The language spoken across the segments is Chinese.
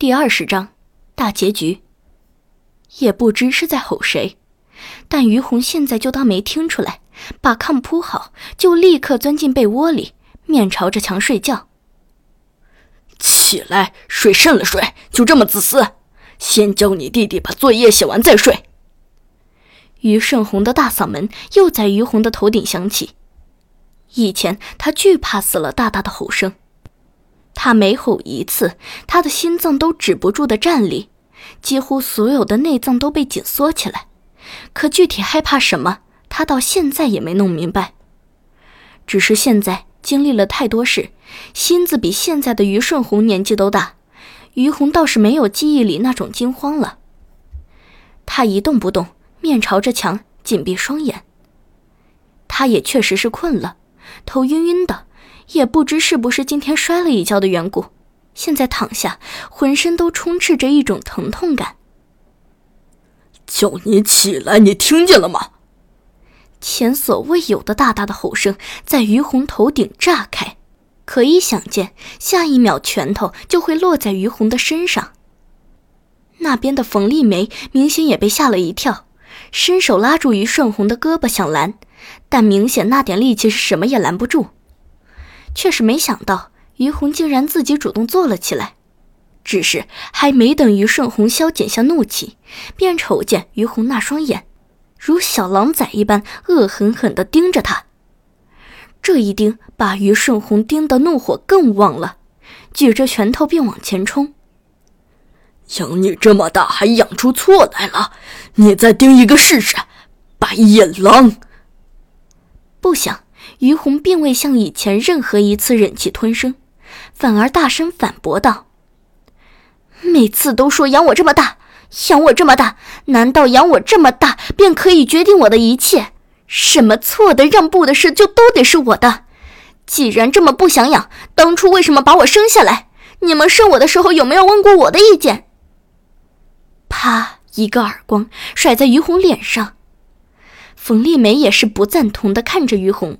第二十章，大结局。也不知是在吼谁，但于红现在就当没听出来，把炕铺好，就立刻钻进被窝里，面朝着墙睡觉。起来，水甚了睡，就这么自私？先教你弟弟把作业写完再睡。于胜红的大嗓门又在于红的头顶响起。以前他惧怕死了大大的吼声。他每吼一次，他的心脏都止不住的颤栗，几乎所有的内脏都被紧缩起来。可具体害怕什么，他到现在也没弄明白。只是现在经历了太多事，心子比现在的于顺红年纪都大，于红倒是没有记忆里那种惊慌了。他一动不动，面朝着墙，紧闭双眼。他也确实是困了，头晕晕的。也不知是不是今天摔了一跤的缘故，现在躺下，浑身都充斥着一种疼痛感。叫你起来，你听见了吗？前所未有的大大的吼声在于红头顶炸开，可以想见，下一秒拳头就会落在于红的身上。那边的冯丽梅明显也被吓了一跳，伸手拉住于顺红的胳膊想拦，但明显那点力气是什么也拦不住。却是没想到，于红竟然自己主动坐了起来。只是还没等于顺红消减下怒气，便瞅见于红那双眼，如小狼崽一般恶狠狠地盯着他。这一盯，把于顺红盯得怒火更旺了，举着拳头便往前冲。养你这么大，还养出错来了？你再盯一个试试！白眼狼！不想。于红并未像以前任何一次忍气吞声，反而大声反驳道：“每次都说养我这么大，养我这么大，难道养我这么大便可以决定我的一切？什么错的、让步的事就都得是我的？既然这么不想养，当初为什么把我生下来？你们生我的时候有没有问过我的意见？”啪！一个耳光甩在于红脸上，冯丽梅也是不赞同的看着于红。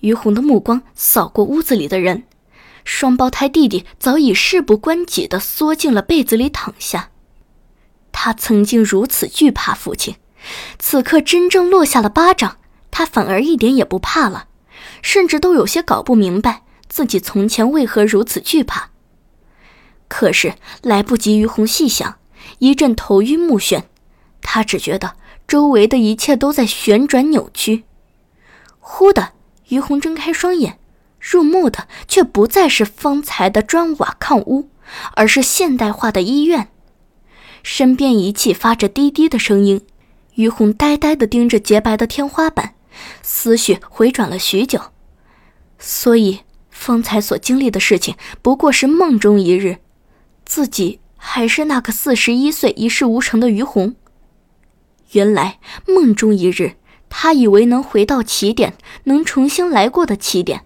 于红的目光扫过屋子里的人，双胞胎弟弟早已事不关己地缩进了被子里躺下。他曾经如此惧怕父亲，此刻真正落下了巴掌，他反而一点也不怕了，甚至都有些搞不明白自己从前为何如此惧怕。可是来不及于红细想，一阵头晕目眩，他只觉得周围的一切都在旋转扭曲，忽的。于红睁开双眼，入目的却不再是方才的砖瓦炕屋，而是现代化的医院。身边仪器发着滴滴的声音，于红呆呆地盯着洁白的天花板，思绪回转了许久。所以方才所经历的事情不过是梦中一日，自己还是那个四十一岁一事无成的于红。原来梦中一日。他以为能回到起点，能重新来过的起点，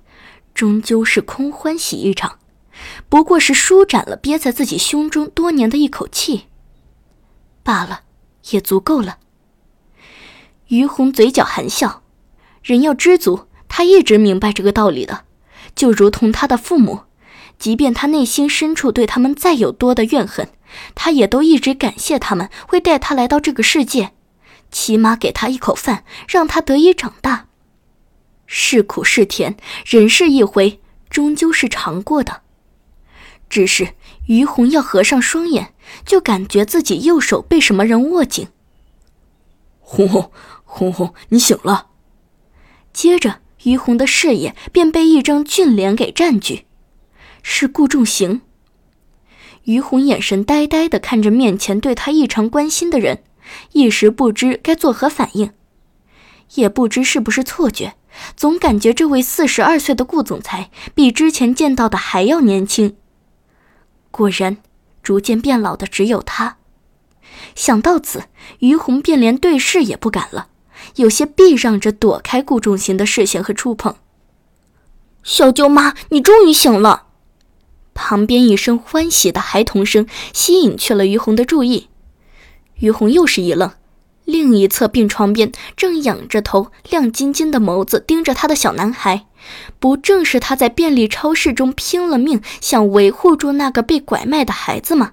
终究是空欢喜一场，不过是舒展了憋在自己胸中多年的一口气罢了，也足够了。于红嘴角含笑，人要知足，他一直明白这个道理的，就如同他的父母，即便他内心深处对他们再有多的怨恨，他也都一直感谢他们会带他来到这个世界。起码给他一口饭，让他得以长大。是苦是甜，人世一回，终究是尝过的。只是于红要合上双眼，就感觉自己右手被什么人握紧。红红，红红，你醒了。接着，于红的视野便被一张俊脸给占据，是顾仲行。于红眼神呆呆的看着面前对他异常关心的人。一时不知该作何反应，也不知是不是错觉，总感觉这位四十二岁的顾总裁比之前见到的还要年轻。果然，逐渐变老的只有他。想到此，于红便连对视也不敢了，有些避让着躲开顾仲行的视线和触碰。小舅妈，你终于醒了！旁边一声欢喜的孩童声吸引去了于红的注意。于红又是一愣，另一侧病床边正仰着头、亮晶晶的眸子盯着他的小男孩，不正是他在便利超市中拼了命想维护住那个被拐卖的孩子吗？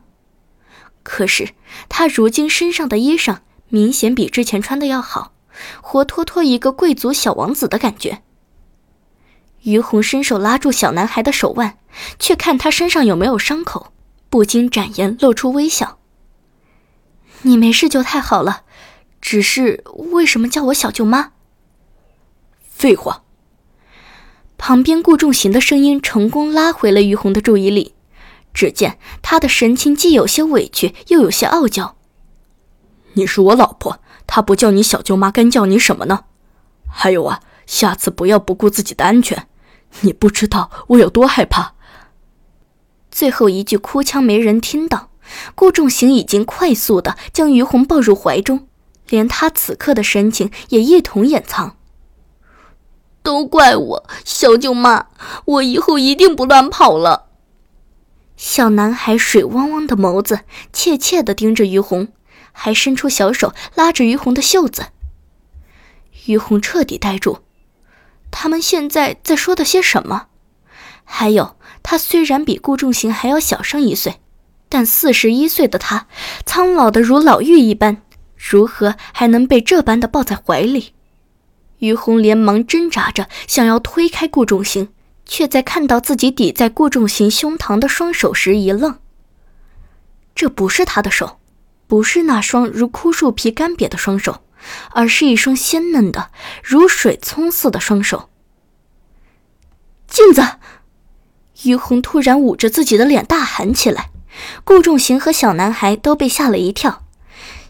可是他如今身上的衣裳明显比之前穿的要好，活脱脱一个贵族小王子的感觉。于红伸手拉住小男孩的手腕，却看他身上有没有伤口，不禁展颜露出微笑：“你没事就太好了。”只是为什么叫我小舅妈？废话。旁边顾仲行的声音成功拉回了于红的注意力。只见他的神情既有些委屈，又有些傲娇。你是我老婆，他不叫你小舅妈，该叫你什么呢？还有啊，下次不要不顾自己的安全。你不知道我有多害怕。最后一句哭腔没人听到，顾仲行已经快速的将于红抱入怀中。连他此刻的神情也一同掩藏。都怪我，小舅妈，我以后一定不乱跑了。小男孩水汪汪的眸子怯怯地盯着于红，还伸出小手拉着于红的袖子。于红彻底呆住，他们现在在说的些什么？还有，他虽然比顾仲行还要小上一岁，但四十一岁的他，苍老的如老妪一般。如何还能被这般的抱在怀里？于红连忙挣扎着想要推开顾仲行，却在看到自己抵在顾仲行胸膛的双手时一愣。这不是他的手，不是那双如枯树皮干瘪的双手，而是一双鲜嫩的如水葱似的双手。镜子！于红突然捂着自己的脸大喊起来，顾仲行和小男孩都被吓了一跳。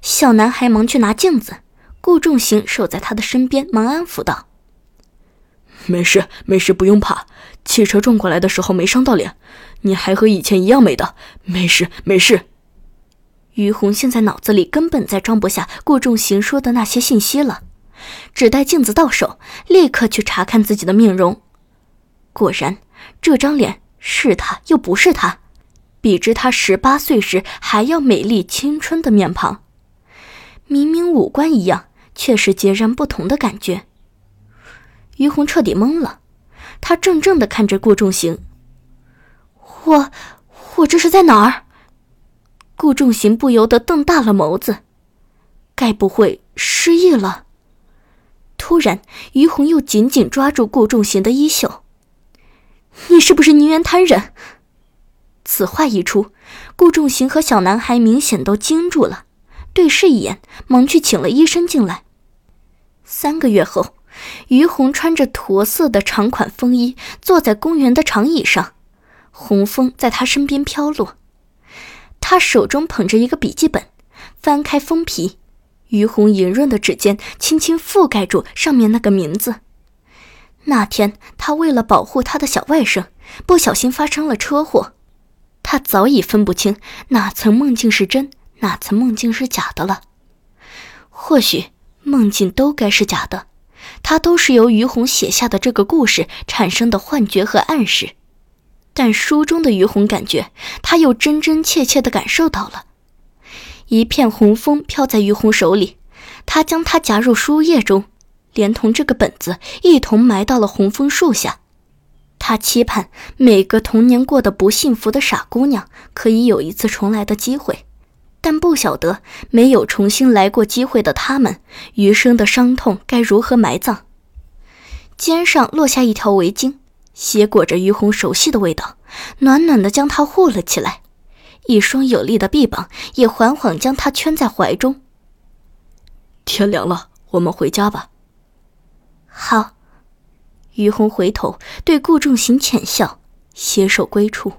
小男孩忙去拿镜子，顾仲行守在他的身边，忙安抚道：“没事，没事，不用怕。汽车撞过来的时候没伤到脸，你还和以前一样美的，没事，没事。”于红现在脑子里根本再装不下顾仲行说的那些信息了，只待镜子到手，立刻去查看自己的面容。果然，这张脸是他又不是他，比之他十八岁时还要美丽青春的面庞。明明五官一样，却是截然不同的感觉。于红彻底懵了，他怔怔的看着顾仲行。我，我这是在哪儿？顾仲行不由得瞪大了眸子，该不会失忆了？突然，于红又紧紧抓住顾仲行的衣袖：“你是不是宁愿贪忍？”此话一出，顾仲行和小男孩明显都惊住了。对视一眼，忙去请了医生进来。三个月后，于红穿着驼色的长款风衣，坐在公园的长椅上，红风在他身边飘落。他手中捧着一个笔记本，翻开封皮，于红莹润的指尖轻轻覆盖住上面那个名字。那天，他为了保护他的小外甥，不小心发生了车祸。他早已分不清哪层梦境是真。哪层梦境是假的了，或许梦境都该是假的，它都是由于红写下的这个故事产生的幻觉和暗示。但书中的于红感觉，他又真真切切地感受到了。一片红枫飘在于红手里，他将它夹入书页中，连同这个本子一同埋到了红枫树下。他期盼每个童年过得不幸福的傻姑娘，可以有一次重来的机会。但不晓得没有重新来过机会的他们，余生的伤痛该如何埋葬？肩上落下一条围巾，携裹着于红熟悉的味道，暖暖的将她护了起来。一双有力的臂膀也缓缓将她圈在怀中。天凉了，我们回家吧。好。于洪回头对顾仲行浅笑，携手归处。